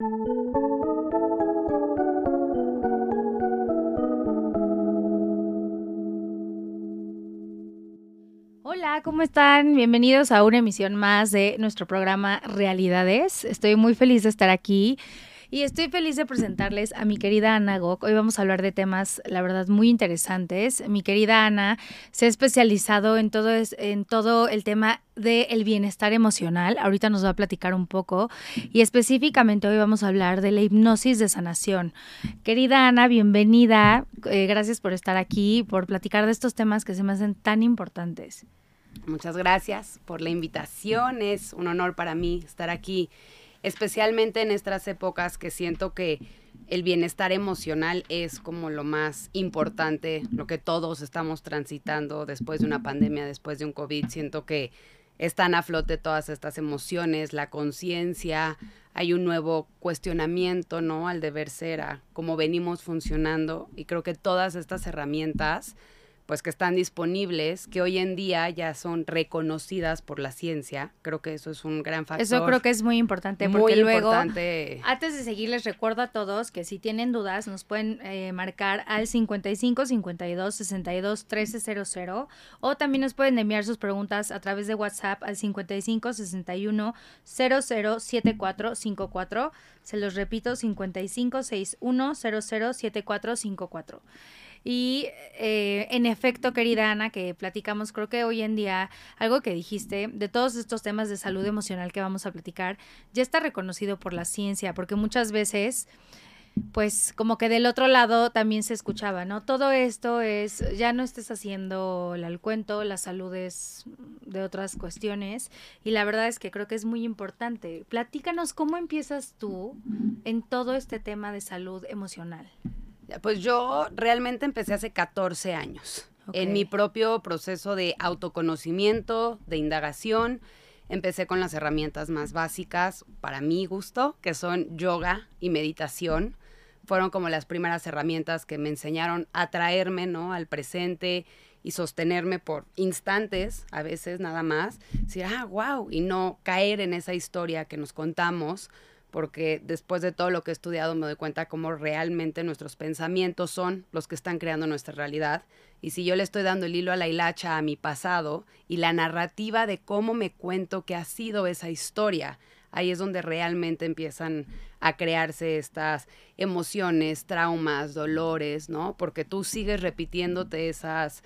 Hola, ¿cómo están? Bienvenidos a una emisión más de nuestro programa Realidades. Estoy muy feliz de estar aquí. Y estoy feliz de presentarles a mi querida Ana Gok. Hoy vamos a hablar de temas, la verdad, muy interesantes. Mi querida Ana se ha especializado en todo, en todo el tema del bienestar emocional. Ahorita nos va a platicar un poco. Y específicamente hoy vamos a hablar de la hipnosis de sanación. Querida Ana, bienvenida. Eh, gracias por estar aquí, por platicar de estos temas que se me hacen tan importantes. Muchas gracias por la invitación. Es un honor para mí estar aquí especialmente en estas épocas que siento que el bienestar emocional es como lo más importante, lo que todos estamos transitando después de una pandemia, después de un COVID. Siento que están a flote todas estas emociones, la conciencia, hay un nuevo cuestionamiento, ¿no? Al deber ser, a cómo venimos funcionando. Y creo que todas estas herramientas pues que están disponibles, que hoy en día ya son reconocidas por la ciencia. Creo que eso es un gran factor. Eso creo que es muy importante porque muy luego, importante. antes de seguir, les recuerdo a todos que si tienen dudas nos pueden eh, marcar al 55 52 62 1300 o también nos pueden enviar sus preguntas a través de WhatsApp al 55 61 00 7454. Se los repito, 55 61 00 7454. Y eh, en efecto, querida Ana, que platicamos, creo que hoy en día algo que dijiste de todos estos temas de salud emocional que vamos a platicar, ya está reconocido por la ciencia, porque muchas veces pues como que del otro lado también se escuchaba, ¿no? Todo esto es, ya no estés haciendo el cuento, la salud es de otras cuestiones y la verdad es que creo que es muy importante. Platícanos cómo empiezas tú en todo este tema de salud emocional. Pues yo realmente empecé hace 14 años. En mi propio proceso de autoconocimiento, de indagación, empecé con las herramientas más básicas para mi gusto, que son yoga y meditación. Fueron como las primeras herramientas que me enseñaron a traerme, ¿no? Al presente y sostenerme por instantes, a veces nada más. Decir, ah, wow, y no caer en esa historia que nos contamos porque después de todo lo que he estudiado me doy cuenta cómo realmente nuestros pensamientos son los que están creando nuestra realidad. Y si yo le estoy dando el hilo a la hilacha a mi pasado y la narrativa de cómo me cuento que ha sido esa historia, ahí es donde realmente empiezan a crearse estas emociones, traumas, dolores, ¿no? Porque tú sigues repitiéndote esas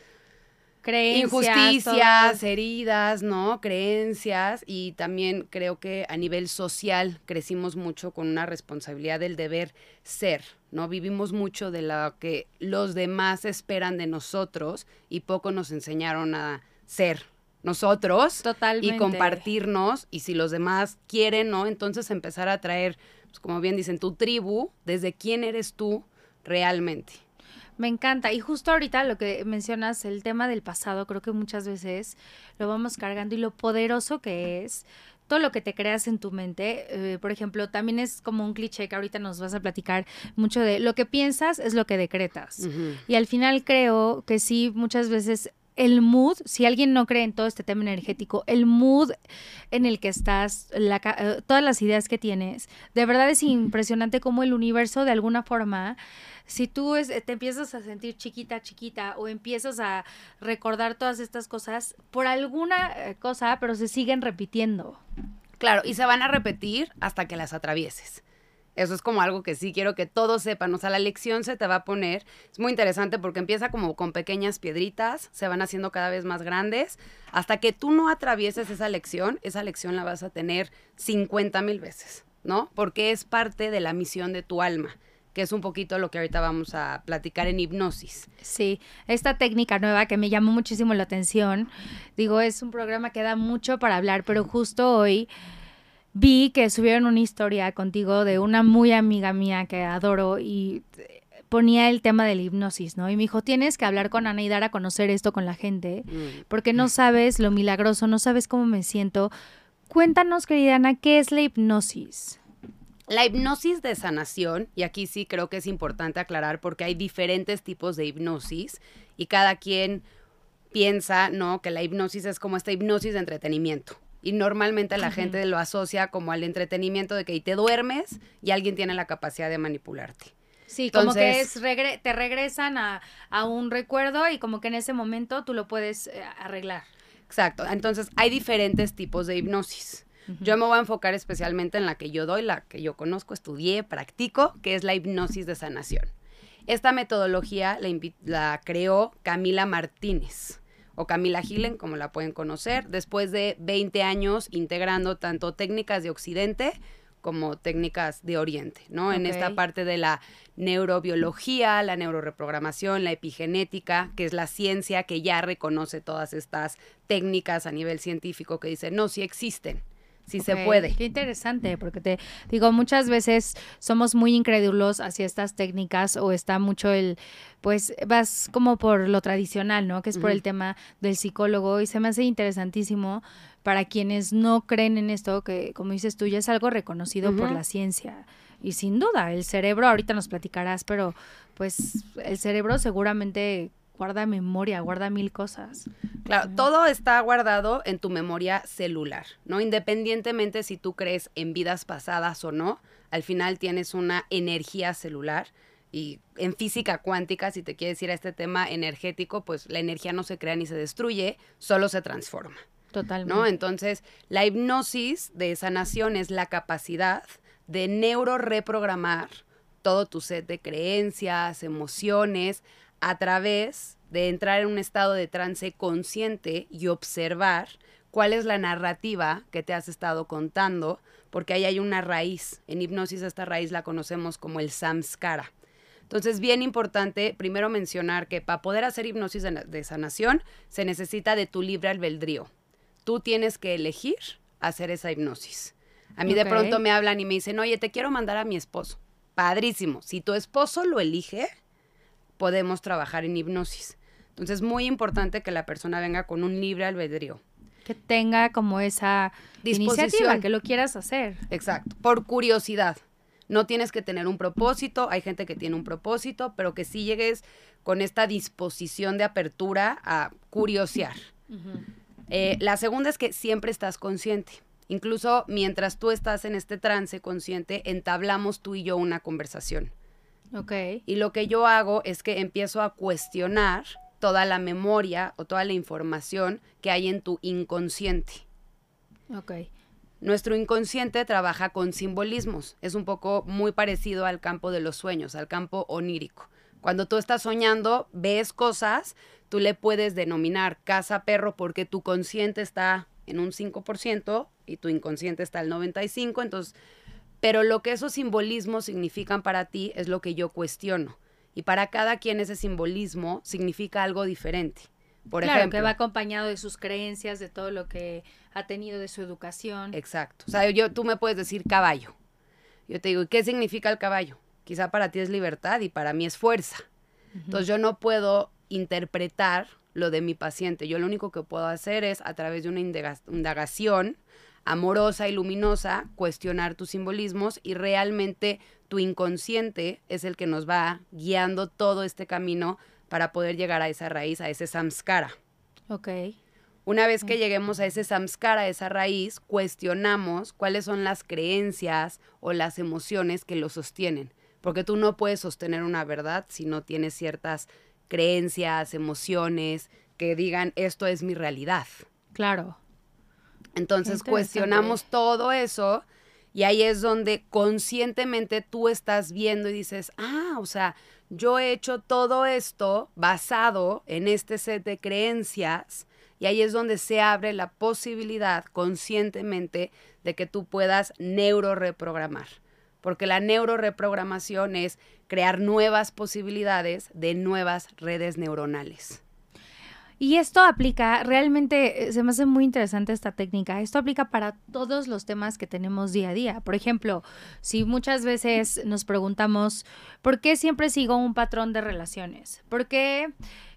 creencias, injusticias, heridas, ¿no? Creencias y también creo que a nivel social crecimos mucho con una responsabilidad del deber ser, ¿no? Vivimos mucho de lo que los demás esperan de nosotros y poco nos enseñaron a ser nosotros Totalmente. y compartirnos y si los demás quieren, ¿no? Entonces empezar a traer, pues como bien dicen, tu tribu, desde quién eres tú realmente. Me encanta. Y justo ahorita lo que mencionas, el tema del pasado, creo que muchas veces lo vamos cargando y lo poderoso que es todo lo que te creas en tu mente. Eh, por ejemplo, también es como un cliché que ahorita nos vas a platicar mucho de lo que piensas es lo que decretas. Y al final creo que sí, muchas veces el mood, si alguien no cree en todo este tema energético, el mood en el que estás, la, eh, todas las ideas que tienes, de verdad es impresionante cómo el universo de alguna forma si tú es, te empiezas a sentir chiquita, chiquita, o empiezas a recordar todas estas cosas por alguna eh, cosa, pero se siguen repitiendo. Claro, y se van a repetir hasta que las atravieses. Eso es como algo que sí quiero que todos sepan. O sea, la lección se te va a poner. Es muy interesante porque empieza como con pequeñas piedritas, se van haciendo cada vez más grandes. Hasta que tú no atravieses esa lección, esa lección la vas a tener 50 mil veces, ¿no? Porque es parte de la misión de tu alma que es un poquito lo que ahorita vamos a platicar en hipnosis. Sí, esta técnica nueva que me llamó muchísimo la atención, digo, es un programa que da mucho para hablar, pero justo hoy vi que subieron una historia contigo de una muy amiga mía que adoro y ponía el tema de la hipnosis, ¿no? Y me dijo, tienes que hablar con Ana y dar a conocer esto con la gente, mm. porque no sabes lo milagroso, no sabes cómo me siento. Cuéntanos, querida Ana, ¿qué es la hipnosis? La hipnosis de sanación, y aquí sí creo que es importante aclarar porque hay diferentes tipos de hipnosis y cada quien piensa, ¿no? Que la hipnosis es como esta hipnosis de entretenimiento, Y normalmente la gente lo asocia como al entretenimiento de que te duermes y alguien tiene la capacidad de manipularte. Sí, como que es te regresan a, un recuerdo y como que en ese momento tú lo puedes eh, arreglar. Exacto. Entonces hay diferentes tipos de hipnosis. Yo me voy a enfocar especialmente en la que yo doy, la que yo conozco, estudié, practico, que es la hipnosis de sanación. Esta metodología la, la creó Camila Martínez o Camila Gilen, como la pueden conocer, después de 20 años integrando tanto técnicas de Occidente como técnicas de Oriente, ¿no? En esta parte de la neurobiología, la neuroreprogramación, la epigenética, que es la ciencia que ya reconoce todas estas técnicas a nivel científico que dice, no, sí existen si se puede. Qué interesante, porque te digo, muchas veces somos muy incrédulos hacia estas técnicas o está mucho el, pues vas como por lo tradicional, ¿no? Que es por el tema del psicólogo y se me hace interesantísimo para quienes no creen en esto, que como dices tú, ya es algo reconocido por la ciencia. Y sin duda, el cerebro, ahorita nos platicarás, pero pues el cerebro seguramente guarda memoria, guarda mil cosas. Claro, todo está guardado en tu memoria celular, ¿no? Independientemente si tú crees en vidas pasadas o no, al final tienes una energía celular y en física cuántica, si te quiere decir a este tema energético, pues la energía no se crea ni se destruye, solo se transforma. Totalmente. ¿no? Entonces, la hipnosis de sanación es la capacidad de neuroreprogramar todo tu set de creencias, emociones, a través de entrar en un estado de trance consciente y observar cuál es la narrativa que te has estado contando, porque ahí hay una raíz. En hipnosis esta raíz la conocemos como el samskara. Entonces, bien importante primero mencionar que para poder hacer hipnosis de, sanación se necesita de tu libre albedrío. Tú tienes que elegir hacer esa hipnosis. A mí de pronto me hablan y me dicen, oye, te quiero mandar a mi esposo. Padrísimo. Si tu esposo lo elige, podemos trabajar en hipnosis. Entonces es muy importante que la persona venga con un libre albedrío. Que tenga como esa iniciativa, que lo quieras hacer. Exacto, por curiosidad. No tienes que tener un propósito, hay gente que tiene un propósito, pero que sí llegues con esta disposición de apertura a curiosear. Eh, la segunda es que siempre estás consciente. Incluso mientras tú estás en este trance consciente, entablamos tú y yo una conversación. Y lo que yo hago es que empiezo a cuestionar toda la memoria o toda la información que hay en tu inconsciente. Ok. Nuestro inconsciente trabaja con simbolismos. Es un poco muy parecido al campo de los sueños, al campo onírico. Cuando tú estás soñando, ves cosas, tú le puedes denominar casa perro porque tu consciente está en un 5% y tu inconsciente está al 95%. Entonces, pero lo que esos simbolismos significan para ti es lo que yo cuestiono. Y para cada quien ese simbolismo significa algo diferente. Por claro, ejemplo, que va acompañado de sus creencias, de todo lo que ha tenido de su educación. Exacto. O sea, yo, tú me puedes decir caballo. Yo te digo, ¿qué significa el caballo? Quizá para ti es libertad y para mí es fuerza. Entonces yo no puedo interpretar lo de mi paciente. Yo lo único que puedo hacer es, a través de una indagación, amorosa y luminosa, cuestionar tus simbolismos y realmente tu inconsciente es el que nos va guiando todo este camino para poder llegar a esa raíz, a ese samskara. Ok. Una vez que lleguemos a ese samskara, a esa raíz, cuestionamos cuáles son las creencias o las emociones que lo sostienen. Porque tú no puedes sostener una verdad si no tienes ciertas creencias, emociones que digan esto es mi realidad. Claro. Entonces cuestionamos todo eso y ahí es donde conscientemente tú estás viendo y dices, ah, o sea, yo he hecho todo esto basado en este set de creencias y ahí es donde se abre la posibilidad conscientemente de que tú puedas neuroreprogramar. Porque la neuroreprogramación es crear nuevas posibilidades de nuevas redes neuronales. Y esto aplica, realmente eh, se me hace muy interesante esta técnica, esto aplica para todos los temas que tenemos día a día. Por ejemplo, si muchas veces nos preguntamos, ¿por qué siempre sigo un patrón de relaciones? ¿Por qué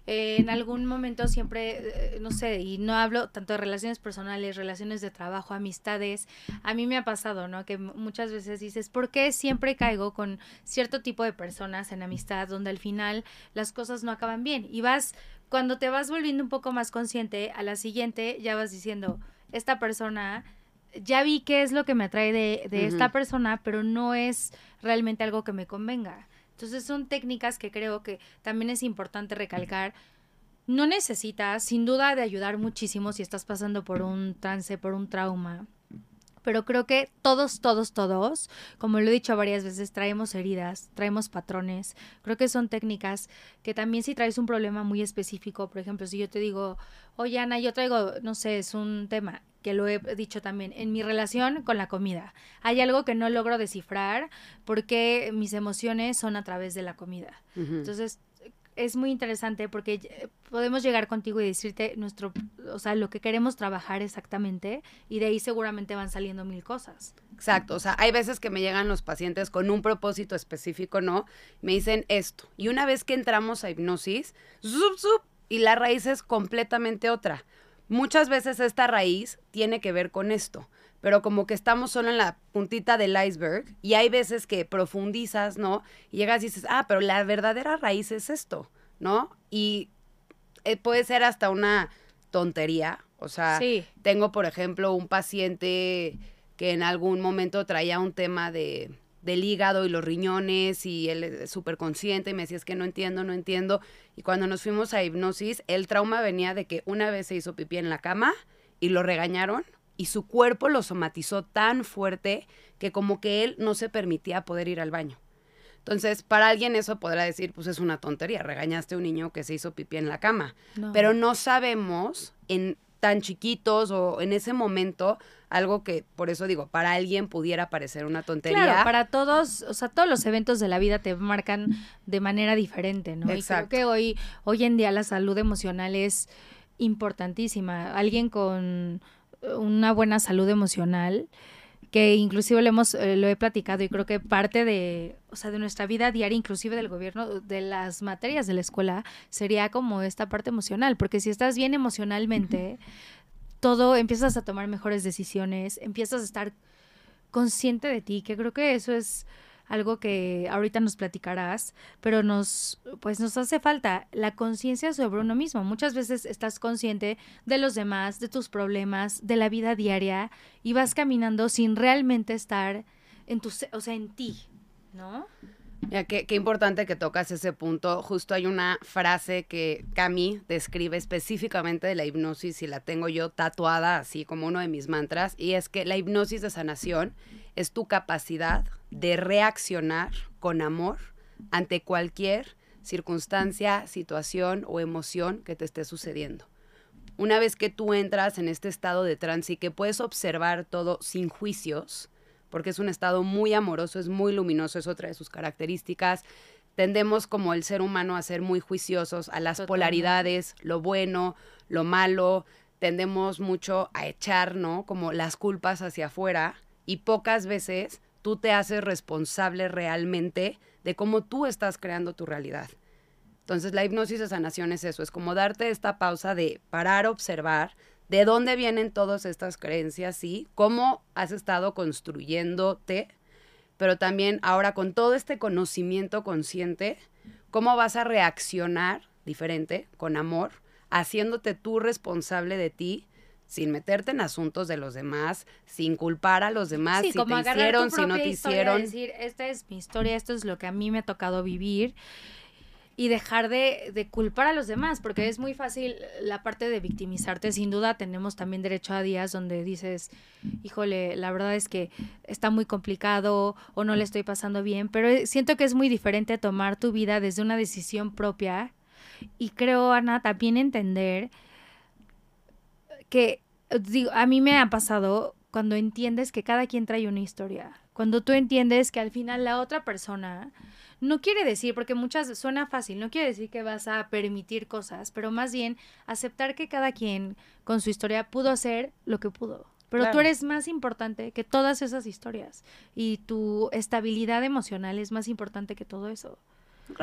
eh, en algún momento siempre, eh, no sé, y no hablo tanto de relaciones personales, relaciones de trabajo, amistades, a mí me ha pasado, ¿no? Que muchas veces dices, ¿por qué siempre caigo con cierto tipo de personas en amistad donde al final las cosas no acaban bien? Y vas cuando te vas volviendo un poco más consciente, a la siguiente ya vas diciendo, esta persona, ya vi qué es lo que me atrae de, esta persona, pero no es realmente algo que me convenga. Entonces son técnicas que creo que también es importante recalcar. No necesitas, sin duda, de ayudar muchísimo si estás pasando por un trance, por un trauma pero creo que todos, todos, todos, como lo he dicho varias veces, traemos heridas, traemos patrones. Creo que son técnicas que también si traes un problema muy específico, por ejemplo, si yo te digo, oye Ana, yo traigo, no sé, es un tema que lo he dicho también, en mi relación con la comida. Hay algo que no logro descifrar porque mis emociones son a través de la comida. Entonces, es muy interesante porque podemos llegar contigo y decirte nuestro, o sea, lo que queremos trabajar exactamente y de ahí seguramente van saliendo mil cosas. Exacto, o sea, hay veces que me llegan los pacientes con un propósito específico, ¿no? Me dicen esto. Y una vez que entramos a hipnosis, zup, zup, y la raíz es completamente otra. Muchas veces esta raíz tiene que ver con esto pero como que estamos solo en la puntita del iceberg y hay veces que profundizas, ¿no? Y llegas y dices, ah, pero la verdadera raíz es esto, ¿no? Y eh, puede ser hasta una tontería, o sea, tengo, por ejemplo, un paciente que en algún momento traía un tema de del hígado y los riñones y él es súper consciente y me decía es que no entiendo, no entiendo. Y cuando nos fuimos a hipnosis, el trauma venía de que una vez se hizo pipí en la cama y lo regañaron y su cuerpo lo somatizó tan fuerte que como que él no se permitía poder ir al baño. Entonces, para alguien eso podrá decir, pues es una tontería, regañaste a un niño que se hizo pipí en la cama, pero no sabemos en tan chiquitos o en ese momento algo que, por eso digo, para alguien pudiera parecer una tontería. Claro, para todos, o sea, todos los eventos de la vida te marcan de manera diferente, ¿no? Exacto. Y creo que hoy, hoy en día la salud emocional es importantísima. Alguien con una buena salud emocional, que inclusive lo hemos eh, lo he platicado y creo que parte de, o sea, de nuestra vida diaria, inclusive del gobierno, de las materias de la escuela, sería como esta parte emocional, porque si estás bien emocionalmente, todo empiezas a tomar mejores decisiones, empiezas a estar consciente de ti, que creo que eso es algo que ahorita nos platicarás, pero nos, pues nos hace falta la conciencia sobre uno mismo. Muchas veces estás consciente de los demás, de tus problemas, de la vida diaria y vas caminando sin realmente estar en tu, o sea, en ti, ¿no? Ya, qué, qué, importante que tocas ese punto. Justo hay una frase que Cami describe específicamente de la hipnosis y la tengo yo tatuada así como uno de mis mantras y es que la hipnosis de sanación es tu capacidad de reaccionar con amor ante cualquier circunstancia, situación o emoción que te esté sucediendo. Una vez que tú entras en este estado de trance y que puedes observar todo sin juicios, porque es un estado muy amoroso, es muy luminoso, es otra de sus características, tendemos como el ser humano a ser muy juiciosos a las polaridades, lo bueno, lo malo, tendemos mucho a echar, ¿no? Como las culpas hacia afuera y pocas veces tú te haces responsable realmente de cómo tú estás creando tu realidad. Entonces la hipnosis de sanación es eso, es como darte esta pausa de parar, observar de dónde vienen todas estas creencias, sí, cómo has estado construyéndote, pero también ahora con todo este conocimiento consciente, cómo vas a reaccionar diferente, con amor, haciéndote tú responsable de ti sin meterte en asuntos de los demás, sin culpar a los demás si te hicieron, si no te hicieron. decir, esta es mi historia, esto es lo que a mí me ha tocado vivir y dejar de, de, culpar a los demás, porque es muy fácil la parte de victimizarte. Sin duda tenemos también derecho a días donde dices, híjole, la verdad es que está muy complicado o no le estoy pasando bien, pero siento que es muy diferente tomar tu vida desde una decisión propia y creo, Ana, también entender que digo, a mí me ha pasado cuando entiendes que cada quien trae una historia. Cuando tú entiendes que al final la otra persona no quiere decir, porque muchas suena fácil, no quiere decir que vas a permitir cosas, pero más bien aceptar que cada quien con su historia pudo hacer lo que pudo. Pero tú eres más importante que todas esas historias y tu estabilidad emocional es más importante que todo eso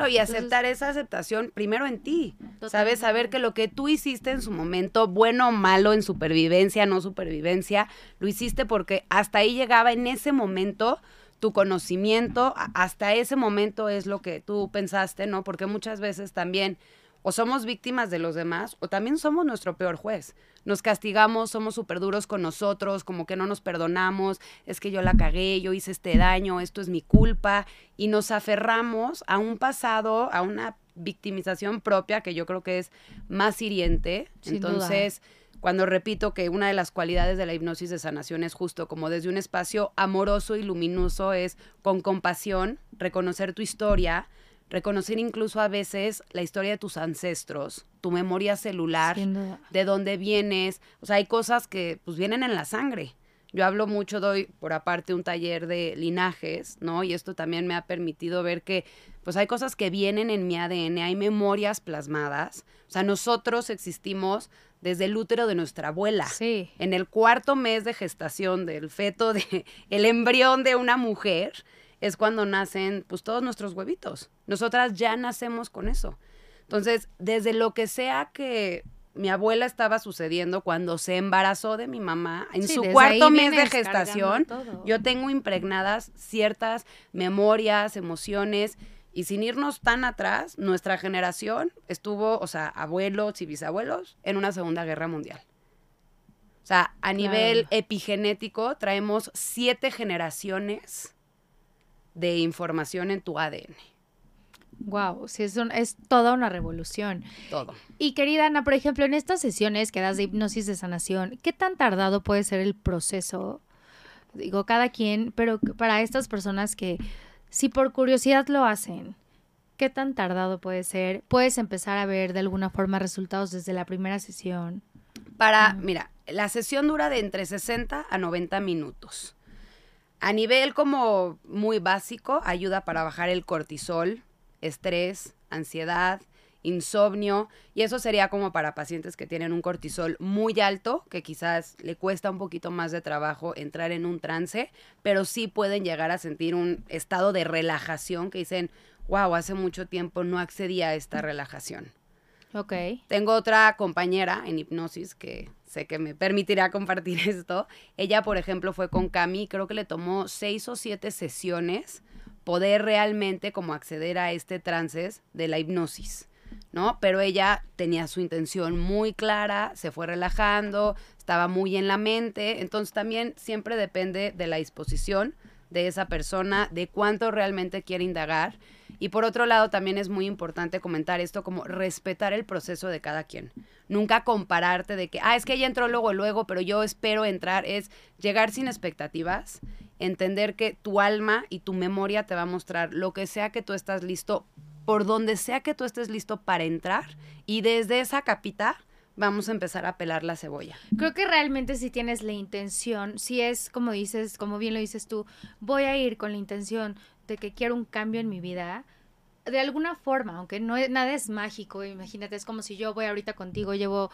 y aceptar esa aceptación primero en ti. ¿Sabes? Saber que lo que tú hiciste en su momento, bueno o malo, en supervivencia, no supervivencia, lo hiciste porque hasta ahí llegaba en ese momento tu conocimiento, hasta ese momento es lo que tú pensaste, ¿no? Porque muchas veces también o somos víctimas de los demás o también somos nuestro peor juez. Nos castigamos, somos súper duros con nosotros, como que no nos perdonamos, es que yo la cagué, yo hice este daño, esto es mi culpa, y nos aferramos a un pasado, a una victimización propia que yo creo que es más hiriente. Entonces, cuando repito que una de las cualidades de la hipnosis de sanación es justo como desde un espacio amoroso y luminoso, es con compasión, reconocer tu historia, reconocer incluso a veces la historia de tus ancestros, tu memoria celular, de dónde vienes, o sea, hay cosas que pues vienen en la sangre. Yo hablo mucho, doy por aparte un taller de linajes, ¿no? Y esto también me ha permitido ver que pues hay cosas que vienen en mi ADN, hay memorias plasmadas. O sea, nosotros existimos desde el útero de nuestra abuela. Sí. En el cuarto mes de gestación del feto, de, el embrión de una mujer, es cuando nacen pues todos nuestros huevitos. Nosotras ya nacemos con eso. Entonces, desde lo que sea que mi abuela estaba sucediendo cuando se embarazó de mi mamá, en su cuarto mes de gestación, yo tengo impregnadas ciertas memorias, emociones, y sin irnos tan atrás, nuestra generación estuvo, o sea, abuelos y bisabuelos, en una Segunda Guerra Mundial. O sea, a nivel epigenético traemos siete generaciones de información en tu ADN. Wow, sí, es, es toda una revolución. Todo. Y querida Ana, por ejemplo, en estas sesiones que das de hipnosis de sanación, ¿qué tan tardado puede ser el proceso? Digo, cada quien, pero para estas personas que, si por curiosidad lo hacen, ¿qué tan tardado puede ser? ¿Puedes empezar a ver de alguna forma resultados desde la primera sesión? Para, mira, la sesión dura de entre 60 a 90 minutos. A nivel como muy básico, ayuda para bajar el cortisol, estrés, ansiedad, insomnio, y eso sería como para pacientes que tienen un cortisol muy alto, que quizás le cuesta un poquito más de trabajo entrar en un trance, pero sí pueden llegar a sentir un estado de relajación que dicen, wow, hace mucho tiempo no accedía a esta relajación. Ok. Tengo otra compañera en hipnosis que sé que me permitirá compartir esto. Ella, por ejemplo, fue con Cami, creo que le tomó seis o siete sesiones poder realmente como acceder a este trance de la hipnosis, ¿no? Pero ella tenía su intención muy clara, se fue relajando, estaba muy en la mente, entonces también siempre depende de la disposición de esa persona, de cuánto realmente quiere indagar. Y por otro lado, también es muy importante comentar esto como respetar el proceso de cada quien. Nunca compararte de que, ah, es que ella entró luego, luego, pero yo espero entrar. Es llegar sin expectativas, entender que tu alma y tu memoria te va a mostrar lo que sea que tú estás listo, por donde sea que tú estés listo para entrar. Y desde esa capita, vamos a empezar a pelar la cebolla. Creo que realmente si tienes la intención, si es como dices, como bien lo dices tú, voy a ir con la intención de que quiero un cambio en mi vida, de alguna forma, aunque no nada es mágico, imagínate, es como si yo voy ahorita contigo, llevo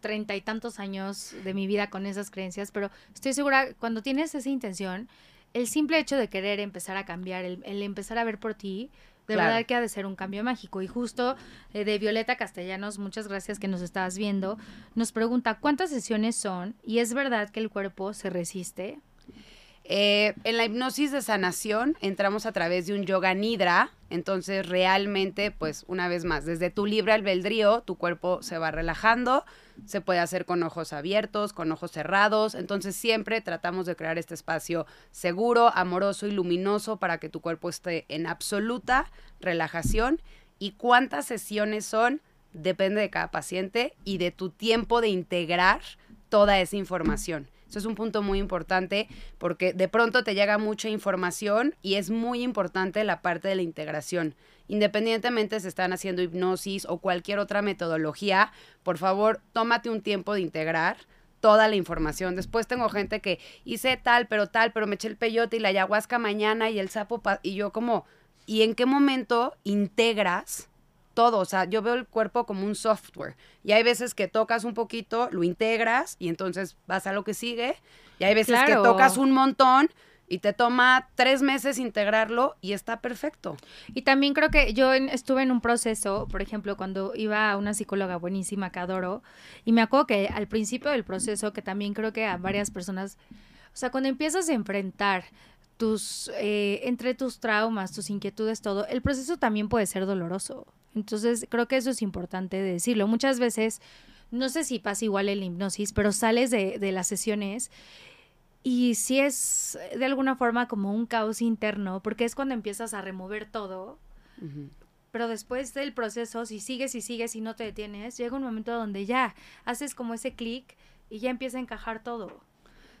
treinta y tantos años de mi vida con esas creencias, pero estoy segura, cuando tienes esa intención, el simple hecho de querer empezar a cambiar, el, el empezar a ver por ti, de verdad que ha de ser un cambio mágico. Y justo eh, de Violeta Castellanos, muchas gracias que nos estás viendo, nos pregunta cuántas sesiones son y es verdad que el cuerpo se resiste. Eh, en la hipnosis de sanación entramos a través de un yoga nidra, entonces realmente, pues una vez más, desde tu libre albedrío, tu cuerpo se va relajando, se puede hacer con ojos abiertos, con ojos cerrados, entonces siempre tratamos de crear este espacio seguro, amoroso y luminoso para que tu cuerpo esté en absoluta relajación. ¿Y cuántas sesiones son? Depende de cada paciente y de tu tiempo de integrar toda esa información. Eso es un punto muy importante porque de pronto te llega mucha información y es muy importante la parte de la integración. Independientemente si están haciendo hipnosis o cualquier otra metodología, por favor, tómate un tiempo de integrar toda la información. Después tengo gente que hice tal, pero tal, pero me eché el peyote y la ayahuasca mañana y el sapo y yo como, ¿y en qué momento integras todo, o sea, yo veo el cuerpo como un software y hay veces que tocas un poquito, lo integras y entonces vas a lo que sigue y hay veces que tocas un montón y te toma tres meses integrarlo y está perfecto. Y también creo que yo estuve en un proceso, por ejemplo, cuando iba a una psicóloga buenísima que adoro, y me acuerdo que al principio del proceso, que también creo que a varias personas, o sea, cuando empiezas a enfrentar tus, eh, entre tus traumas, tus inquietudes, todo, el proceso también puede ser doloroso. Entonces, creo que eso es importante decirlo. Muchas veces, no sé si pasa igual en la hipnosis, pero sales de, de las sesiones y si es de alguna forma como un caos interno, porque es cuando empiezas a remover todo. Pero después del proceso, si sigues y sigues y no te detienes, llega un momento donde ya haces como ese clic y ya empieza a encajar todo.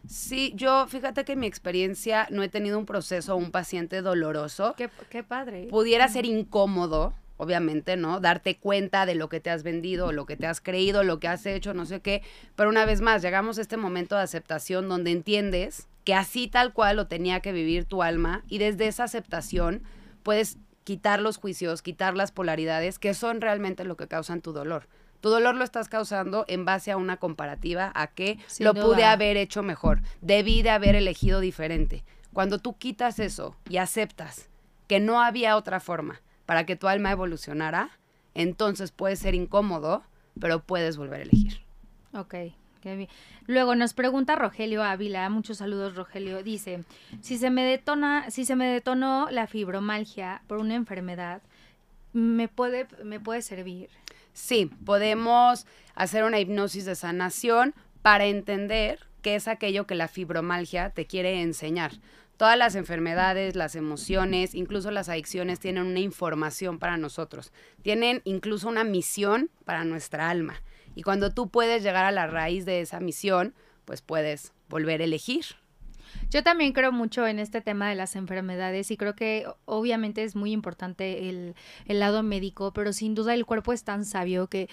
Sí, yo fíjate que en mi experiencia no he tenido un proceso o un paciente doloroso. Qué, qué padre. Pudiera ser incómodo, obviamente, ¿no? Darte cuenta de lo que te has vendido, lo que te has creído, lo que has hecho, no sé qué. Pero una vez más, llegamos a este momento de aceptación donde entiendes que así tal cual lo tenía que vivir tu alma y desde esa aceptación puedes quitar los juicios, quitar las polaridades que son realmente lo que causan tu dolor. Tu dolor lo estás causando en base a una comparativa a que lo pude haber hecho mejor, debí de haber elegido diferente. Cuando tú quitas eso y aceptas que no había otra forma, para que tu alma evolucionara, entonces puede ser incómodo, pero puedes volver a elegir. Ok, qué bien. Luego nos pregunta Rogelio Ávila, muchos saludos Rogelio, dice, si se me detona, si se me detonó la fibromalgia por una enfermedad, ¿me puede, me puede servir? Sí, podemos hacer una hipnosis de sanación para entender qué es aquello que la fibromalgia te quiere enseñar. Todas las enfermedades, las emociones, incluso las adicciones tienen una información para nosotros. Tienen incluso una misión para nuestra alma. Y cuando tú puedes llegar a la raíz de esa misión, pues puedes volver a elegir. Yo también creo mucho en este tema de las enfermedades y creo que obviamente es muy importante el, el lado médico, pero sin duda el cuerpo es tan sabio que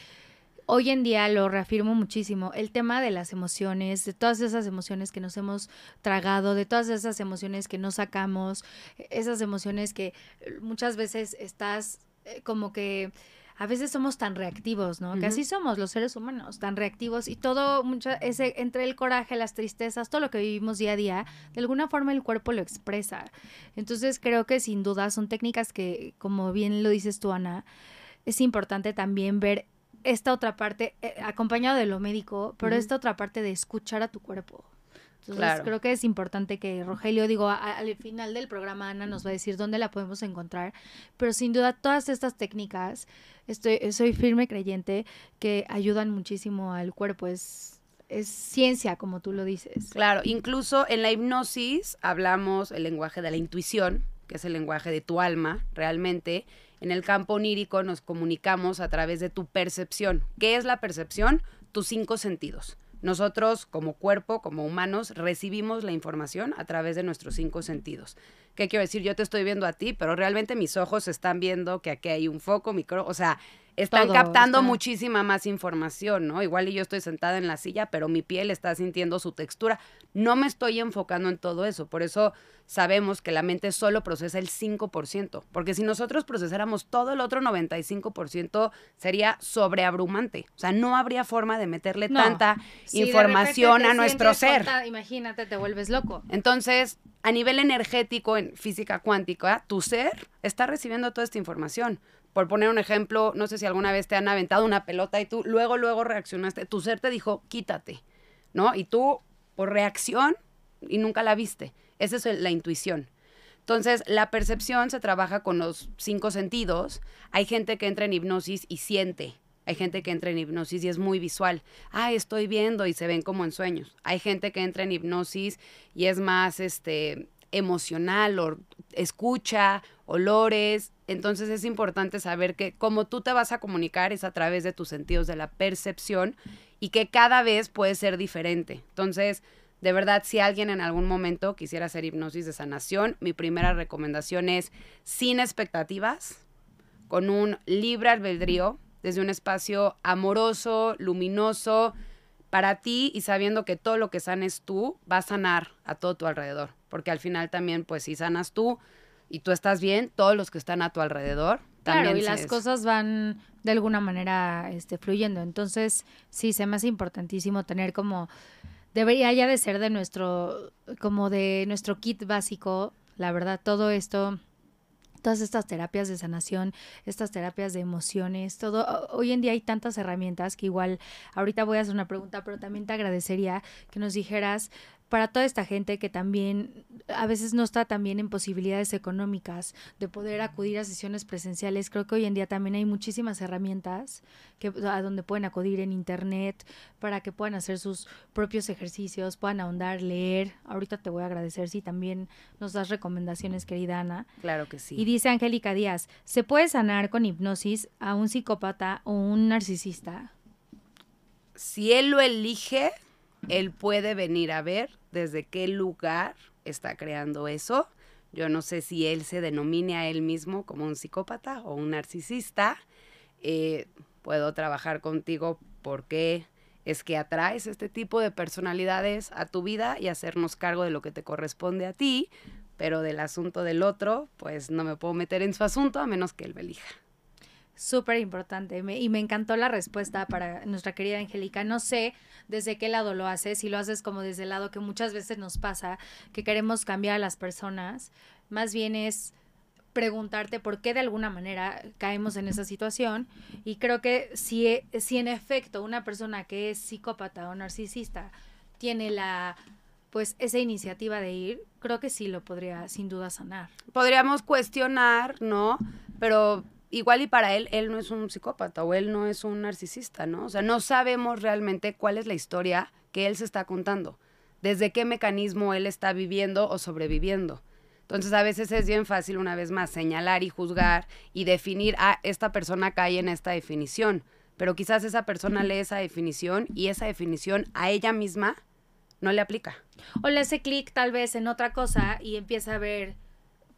hoy en día lo reafirmo muchísimo, el tema de las emociones, de todas esas emociones que nos hemos tragado, de todas esas emociones que no sacamos, esas emociones que muchas veces estás eh, como que a veces somos tan reactivos, ¿no? Que así somos los seres humanos, tan reactivos y todo, mucho, ese, entre el coraje, las tristezas, todo lo que vivimos día a día, de alguna forma el cuerpo lo expresa. Entonces creo que sin duda son técnicas que, como bien lo dices tú, Ana, es importante también ver esta otra parte, eh, acompañado de lo médico, pero esta otra parte de escuchar a tu cuerpo. Entonces creo que es importante que Rogelio, digo, al final del programa Ana nos va a decir dónde la podemos encontrar, pero sin duda todas estas técnicas, estoy, soy firme creyente que ayudan muchísimo al cuerpo, es, es ciencia, como tú lo dices. Claro, incluso en la hipnosis hablamos el lenguaje de la intuición, que es el lenguaje de tu alma, realmente, en el campo onírico nos comunicamos a través de tu percepción. ¿Qué es la percepción? Tus cinco sentidos. Nosotros como cuerpo, como humanos, recibimos la información a través de nuestros cinco sentidos. ¿Qué quiero decir? Yo te estoy viendo a ti, pero realmente mis ojos están viendo que aquí hay un foco, micro, o sea, están captando muchísima más información, ¿no? Igual y yo estoy sentada en la silla, pero mi piel está sintiendo su textura. No me estoy enfocando en todo eso, por eso sabemos que la mente solo procesa el 5%, porque si nosotros procesáramos todo el otro 95% sería sobreabrumante, o sea, no habría forma de meterle tanta información a nuestro ser. imagínate, te vuelves loco. Entonces, a nivel energético, en física cuántica, tu ser está recibiendo toda esta información. Por poner un ejemplo, no sé si alguna vez te han aventado una pelota y tú luego, luego reaccionaste, tu ser te dijo, quítate, ¿no? Y tú, por reacción, y nunca la viste. Esa es la intuición. Entonces, la percepción se trabaja con los cinco sentidos. Hay gente que entra en hipnosis y siente. Hay gente que entra en hipnosis y es muy visual. Ah, estoy viendo y se ven como en sueños. Hay gente que entra en hipnosis y es más este emocional o escucha olores. Entonces es importante saber que como tú te vas a comunicar es a través de tus sentidos de la percepción y que cada vez puede ser diferente. Entonces, de verdad, si alguien en algún momento quisiera hacer hipnosis de sanación, mi primera recomendación es sin expectativas, con un libre albedrío, desde un espacio amoroso, luminoso, para ti y sabiendo que todo lo que sanes tú va a sanar a todo tu alrededor. Porque al final también, pues si sanas tú y tú estás bien, todos los que están a tu alrededor también. Claro, y las cosas van de alguna manera este, fluyendo. Entonces, sí, se me hace importantísimo tener como debería ya de ser de nuestro, como de nuestro kit básico, la verdad, todo esto, todas estas terapias de sanación, estas terapias de emociones, todo, hoy en día hay tantas herramientas que igual, ahorita voy a hacer una pregunta, pero también te agradecería que nos dijeras para toda esta gente que también a veces no está también en posibilidades económicas de poder acudir a sesiones presenciales, creo que hoy en día también hay muchísimas herramientas que, a donde pueden acudir en internet para que puedan hacer sus propios ejercicios, puedan ahondar, leer. Ahorita te voy a agradecer si también nos das recomendaciones, querida Ana. Claro que sí. Y dice Angélica Díaz, ¿se puede sanar con hipnosis a un psicópata o un narcisista? Si él lo elige, él puede venir a ver desde qué lugar está creando eso. Yo no sé si él se denomine a él mismo como un psicópata o un narcisista. Eh, puedo trabajar contigo porque es que atraes este tipo de personalidades a tu vida y hacernos cargo de lo que te corresponde a ti, pero del asunto del otro, pues no me puedo meter en su asunto a menos que él me elija. Súper importante y me encantó la respuesta para nuestra querida Angélica. No sé desde qué lado lo haces, si lo haces como desde el lado que muchas veces nos pasa, que queremos cambiar a las personas, más bien es preguntarte por qué de alguna manera caemos en esa situación y creo que si, si en efecto una persona que es psicópata o narcisista tiene la pues esa iniciativa de ir, creo que sí lo podría sin duda sanar. Podríamos cuestionar, ¿no? Pero igual y para él, él no es un psicópata o él no es un narcisista, ¿no? O sea, no sabemos realmente cuál es la historia que él se está contando, desde qué mecanismo él está viviendo o sobreviviendo. Entonces a veces es bien fácil una vez más señalar y juzgar y definir, ah, esta persona cae en esta definición, pero quizás esa persona lee esa definición y esa definición a ella misma no le aplica. O le hace clic tal vez en otra cosa y empieza a ver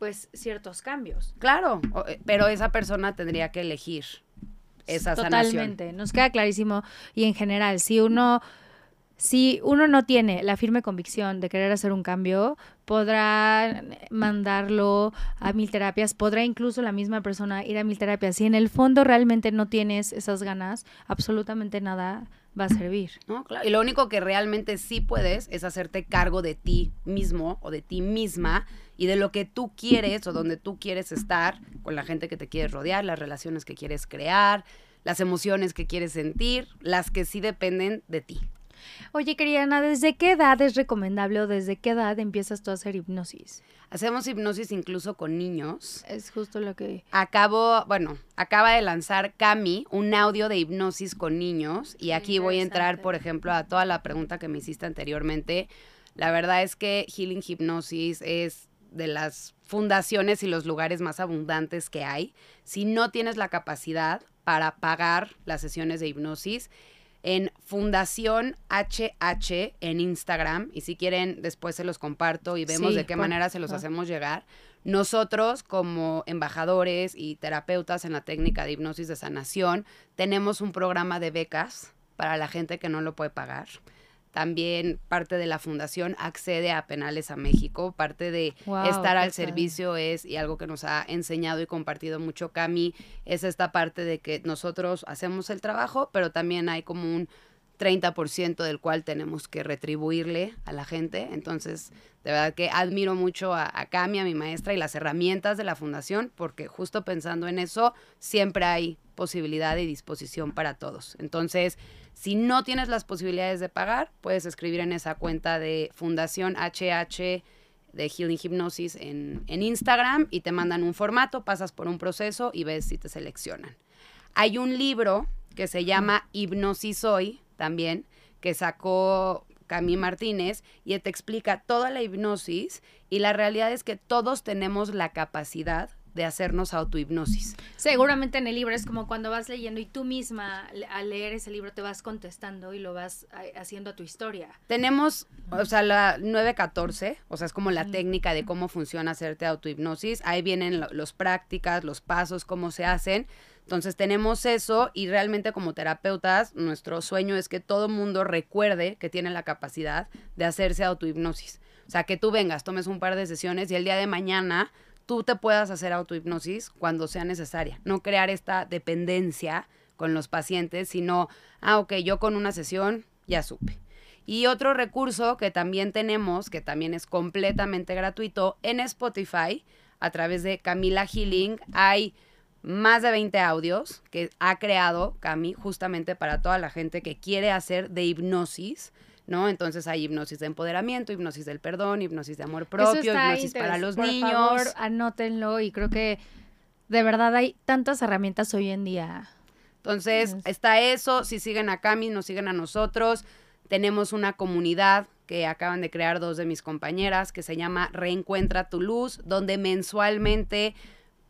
pues ciertos cambios. Claro, eh, pero esa persona tendría que elegir esa Totalmente, nos queda clarísimo y en general, si uno si uno no tiene la firme convicción de querer hacer un cambio, podrá mandarlo a mil terapias, podrá incluso la misma persona ir a mil terapias. Si en el fondo realmente no tienes esas ganas, absolutamente nada va a servir. No, claro. Y lo único que realmente sí puedes es hacerte cargo de ti mismo o de ti misma y de lo que tú quieres o donde tú quieres estar con la gente que te quieres rodear, las relaciones que quieres crear, las emociones que quieres sentir, las que sí dependen de ti. Oye, querida Ana, ¿desde qué edad es recomendable o desde qué edad empiezas tú a hacer hipnosis? Hacemos hipnosis incluso con niños. Es justo lo que... Acabo, bueno, acaba de lanzar Cami un audio de hipnosis con niños y aquí voy a entrar, por ejemplo, a toda la pregunta que me hiciste anteriormente. La verdad es que Healing Hipnosis es de las fundaciones y los lugares más abundantes que hay. Si no tienes la capacidad para pagar las sesiones de hipnosis, en Fundación HH en Instagram, y si quieren después se los comparto y vemos de qué manera se los hacemos llegar. Nosotros, como embajadores y terapeutas en la técnica de hipnosis de sanación, tenemos un programa de becas para la gente que no lo puede pagar. También parte de la fundación accede a Penales a México. Parte de estar al servicio es, y algo que nos ha enseñado y compartido mucho Cami, es esta parte de que nosotros hacemos el trabajo, pero también hay como un 30% del cual tenemos que retribuirle a la gente. Entonces, de verdad que admiro mucho a, a, Cami, a mi maestra y las herramientas de la fundación, porque justo pensando en eso, siempre hay posibilidad y disposición para todos. Entonces, si no tienes las posibilidades de pagar, puedes escribir en esa cuenta de Fundación HH de Healing Hypnosis en, en Instagram y te mandan un formato, pasas por un proceso y ves si te seleccionan. Hay un libro que se llama Hipnosis Hoy también, que sacó Cami Martínez y te explica toda la hipnosis y la realidad es que todos tenemos la capacidad de hacernos autohipnosis. Seguramente en el libro es como cuando vas leyendo y tú misma al leer ese libro te vas contestando y lo vas haciendo a tu historia. Tenemos, o sea, la 914, o sea, es como la técnica de cómo funciona hacerte autohipnosis. Ahí vienen los prácticas, los pasos, cómo se hacen. Entonces tenemos eso y realmente como terapeutas nuestro sueño es que todo mundo recuerde que tiene la capacidad de hacerse autohipnosis. O sea, que tú vengas, tomes un par de sesiones y el día de mañana tú te puedas hacer autohipnosis cuando sea necesaria. No crear esta dependencia con los pacientes, sino, ah, ok, yo con una sesión ya supe. Y otro recurso que también tenemos, que también es completamente gratuito, en Spotify, a través de Camila Healing, hay más de 20 audios que ha creado Cami justamente para toda la gente que quiere hacer de hipnosis ¿no? Entonces hay hipnosis de empoderamiento, hipnosis del perdón, hipnosis de amor propio, hipnosis para los Por niños. Favor, anótenlo y creo que de verdad hay tantas herramientas hoy en día. Entonces, está eso, si siguen a Cami, nos siguen a nosotros. Tenemos una comunidad que acaban de crear dos de mis compañeras que se llama Reencuentra tu luz, donde mensualmente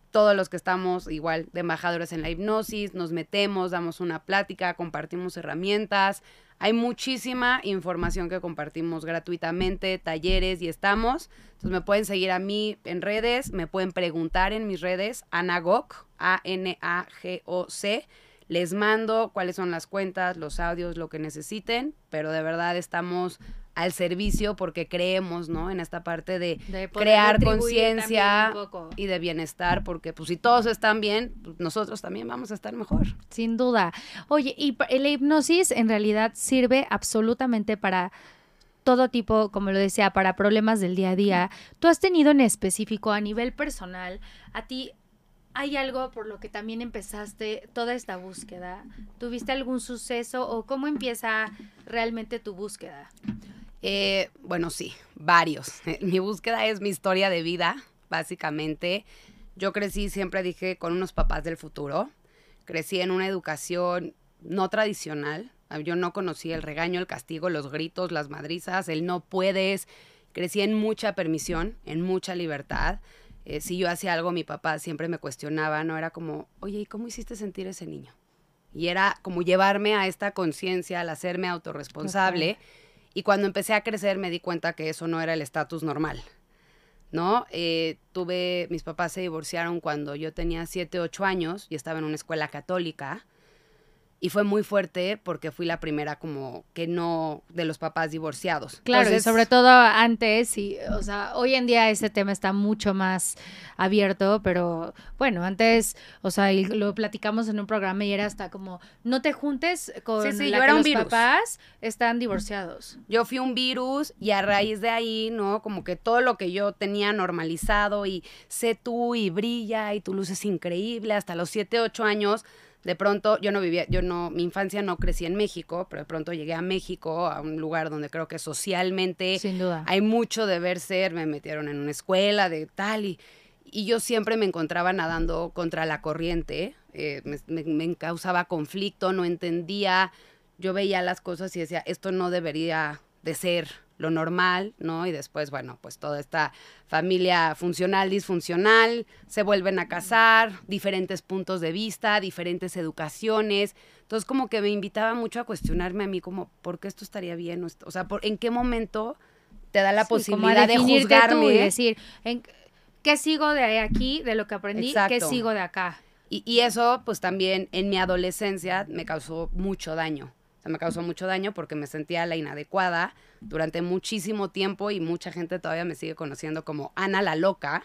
todos los que estamos igual de embajadores en la hipnosis, nos metemos, damos una plática, compartimos herramientas. Hay muchísima información que compartimos gratuitamente, talleres y estamos. Entonces me pueden seguir a mí en redes, me pueden preguntar en mis redes, Anagok, A-N-A-G-O-C. Les mando cuáles son las cuentas, los audios, lo que necesiten, pero de verdad estamos al servicio porque creemos, ¿no? En esta parte de, crear conciencia y de bienestar, porque pues si todos están bien, pues, nosotros también vamos a estar mejor. Sin duda. Oye, y la hipnosis en realidad sirve absolutamente para todo tipo, como lo decía, para problemas del día a día. ¿Tú has tenido en específico a nivel personal, a ti hay algo por lo que también empezaste toda esta búsqueda? ¿Tuviste algún suceso o cómo empieza realmente tu búsqueda? Eh, bueno, sí, varios. Mi búsqueda es mi historia de vida, básicamente. Yo crecí, siempre dije, con unos papás del futuro. Crecí en una educación no tradicional. Yo no conocí el regaño, el castigo, los gritos, las madrizas, el no puedes. Crecí en mucha permisión, en mucha libertad. Eh, si yo hacía algo, mi papá siempre me cuestionaba, ¿no? Era como, oye, ¿y cómo hiciste sentir ese niño? Y era como llevarme a esta conciencia al hacerme autorresponsable. Y cuando empecé a crecer me di cuenta que eso no era el estatus normal, ¿no? Eh, tuve, mis papás se divorciaron cuando yo tenía 7, 8 años y estaba en una escuela católica. Y fue muy fuerte porque fui la primera como que no de los papás divorciados. Claro, y sobre todo antes, y, o sea, hoy en día ese tema está mucho más abierto, pero bueno, antes, o sea, lo platicamos en un programa y era hasta como, no te juntes con sí, sí, yo era un los papás están divorciados. Yo fui un virus y a raíz de ahí, ¿no? Como que todo lo que yo tenía normalizado y sé tú y brilla y tu luz es increíble hasta los 7, 8 años de pronto yo no vivía, yo no, mi infancia no crecí en México, pero de pronto llegué a México, a un lugar donde creo que socialmente hay mucho deber ser, me metieron en una escuela de tal y, y yo siempre me encontraba nadando contra la corriente, eh, me, me causaba conflicto, no entendía, yo veía las cosas y decía, esto no debería de ser lo normal, ¿no? Y después, bueno, pues toda esta familia funcional, disfuncional, se vuelven a casar, diferentes puntos de vista, diferentes educaciones. Entonces, como que me invitaba mucho a cuestionarme a mí, como, ¿por qué esto estaría bien? O sea, ¿por, ¿en qué momento te da la posibilidad de juzgarme? y decir, ¿en ¿qué sigo de aquí, de lo que aprendí? ¿Qué sigo de acá? Y, y eso, pues también en mi adolescencia me causó mucho daño o sea, me causó mucho daño porque me sentía la inadecuada durante muchísimo tiempo y mucha gente todavía me sigue conociendo como Ana la loca,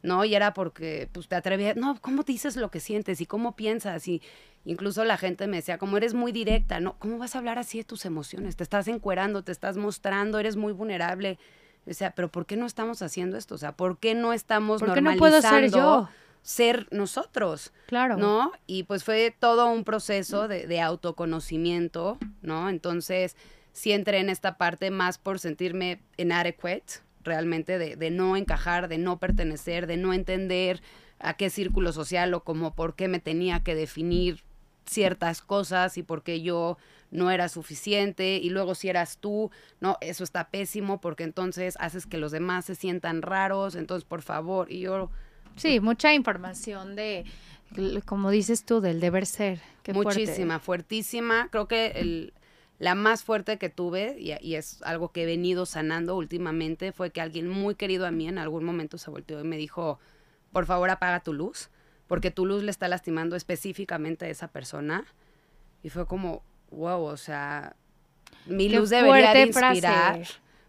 ¿no? Y era porque, pues, te atrevías, no, ¿cómo dices lo que sientes y cómo piensas? Y incluso la gente me decía, como eres muy directa, ¿no? ¿Cómo vas a hablar así de tus emociones? Te estás encuerando, te estás mostrando, eres muy vulnerable. O sea, pero ¿por qué no estamos haciendo esto? O sea, ¿por qué no estamos ¿Por qué no puedo ser yo? Ser nosotros. Claro. ¿No? Y pues fue todo un proceso de, autoconocimiento, ¿no? Entonces, sí entré en esta parte más por sentirme inadequate, realmente, de, de no encajar, de no pertenecer, de no entender a qué círculo social o como por qué me tenía que definir ciertas cosas y por qué yo no era suficiente y luego si eras tú, no, eso está pésimo porque entonces haces que los demás se sientan raros, entonces por favor, y yo Sí, mucha información de, como dices tú, del deber ser. Muchísima, fuertísima. Creo que el, la más fuerte que tuve, y, y, es algo que he venido sanando últimamente, fue que alguien muy querido a mí en algún momento se volteó y me dijo, por favor apaga tu luz, porque tu luz le está lastimando específicamente a esa persona. Y fue como, wow, o sea, mi luz debería de inspirar.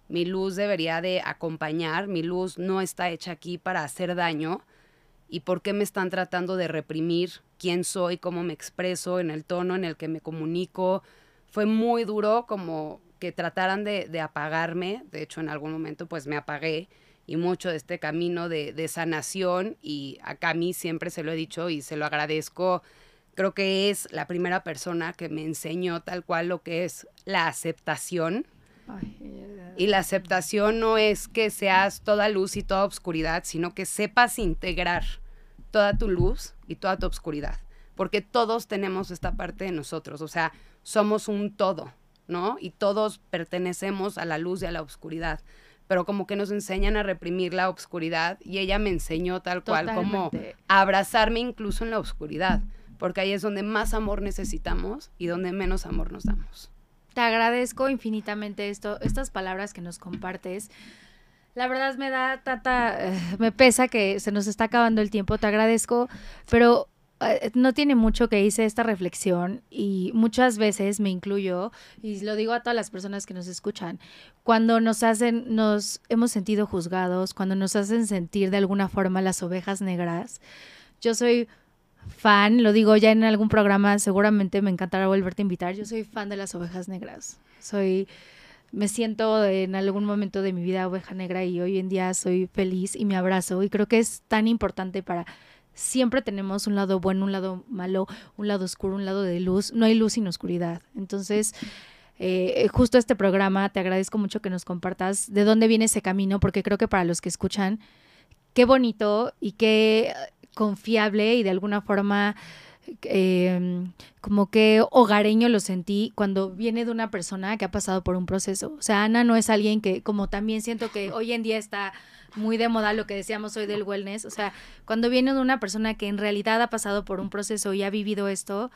Mi luz debería de acompañar, mi luz no está hecha aquí para hacer daño, y por qué me están tratando de reprimir quién soy, cómo me expreso, en el tono en el que me comunico. Fue muy duro como que trataran de, apagarme, de hecho en algún momento pues me apagué y mucho de este camino de, de, sanación y a mí siempre se lo he dicho y se lo agradezco, creo que es la primera persona que me enseñó tal cual lo que es la aceptación, y la aceptación no es que seas toda luz y toda oscuridad, sino que sepas integrar toda tu luz y toda tu oscuridad, porque todos tenemos esta parte de nosotros, o sea, somos un todo, ¿no? Y todos pertenecemos a la luz y a la oscuridad, pero como que nos enseñan a reprimir la oscuridad y ella me enseñó tal cual como a abrazarme incluso en la oscuridad, porque ahí es donde más amor necesitamos y donde menos amor nos damos. Te agradezco infinitamente esto, estas palabras que nos compartes. La verdad me da tanta, eh, me pesa que se nos está acabando el tiempo, te agradezco, pero eh, no tiene mucho que hice esta reflexión y muchas veces me incluyo y lo digo a todas las personas que nos escuchan, cuando nos hacen, nos hemos sentido juzgados, cuando nos hacen sentir de alguna forma las ovejas negras. Yo soy fan, lo digo ya en algún programa, seguramente me encantará volverte a invitar. Yo soy fan de las ovejas negras. Soy me siento en algún momento de mi vida oveja negra y hoy en día soy feliz y me abrazo y creo que es tan importante para siempre tenemos un lado bueno, un lado malo, un lado oscuro, un lado de luz. No hay luz sin oscuridad. Entonces, eh, justo este programa, te agradezco mucho que nos compartas de dónde viene ese camino, porque creo que para los que escuchan, qué bonito y qué confiable y de alguna forma em, como que hogareño lo sentí cuando viene de una persona que ha pasado por un proceso. O sea, Ana no es alguien que, como también siento que hoy en día está muy de moda lo que decíamos hoy del wellness. O sea, cuando viene de una persona que en realidad ha pasado por un proceso y ha vivido esto,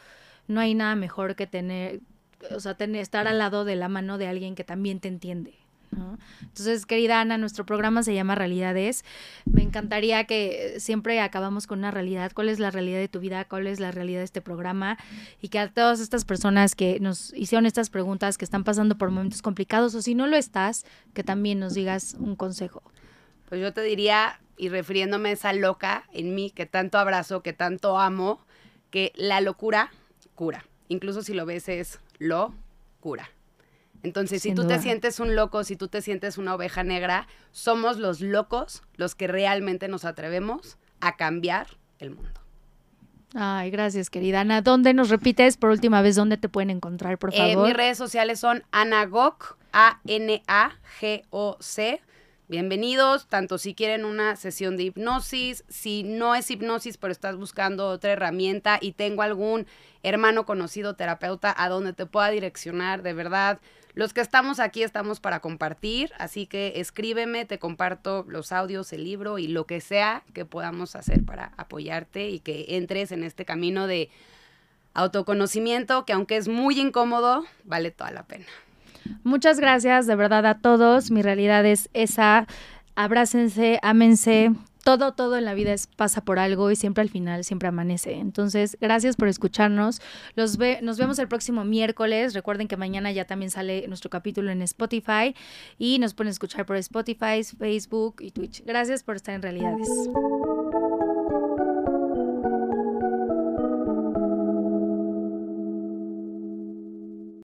no hay nada mejor que tener, o sea, tener, estar al lado de la mano de alguien que también te entiende. Entonces, querida Ana, nuestro programa se llama Realidades. Me encantaría que siempre acabamos con una realidad. ¿Cuál es la realidad de tu vida? ¿Cuál es la realidad de este programa? Y que a todas estas personas que nos hicieron estas preguntas, que están pasando por momentos complicados, o si no lo estás, que también nos digas un consejo. Pues yo te diría, y refiriéndome a esa loca en mí, que tanto abrazo, que tanto amo, que la locura cura. Incluso si lo ves es lo cura. Entonces, si tú te sientes un loco, si tú te sientes una oveja negra, somos los locos los que realmente nos atrevemos a cambiar el mundo. Ay, gracias, querida Ana. ¿Dónde nos repites por última vez dónde te pueden encontrar, por favor? Eh, mis redes sociales son Anagoc, A-N-A-G-O-C. Bienvenidos, tanto si quieren una sesión de hipnosis, si no es hipnosis, pero estás buscando otra herramienta y tengo algún hermano conocido terapeuta a donde te pueda direccionar, de verdad los que estamos aquí estamos para compartir, así que escríbeme, te comparto los audios, el libro y lo que sea que podamos hacer para apoyarte y que entres en este camino de autoconocimiento que aunque es muy incómodo, vale toda la pena. Muchas gracias de verdad a todos. Mi realidad es esa. Abrácense, ámense, todo, todo en la vida es, pasa por algo y siempre al final, siempre amanece. Entonces, gracias por escucharnos. Los ve, nos vemos el próximo miércoles. Recuerden que mañana ya también sale nuestro capítulo en Spotify y nos pueden escuchar por Spotify, Facebook y Twitch. Gracias por estar en Realidades.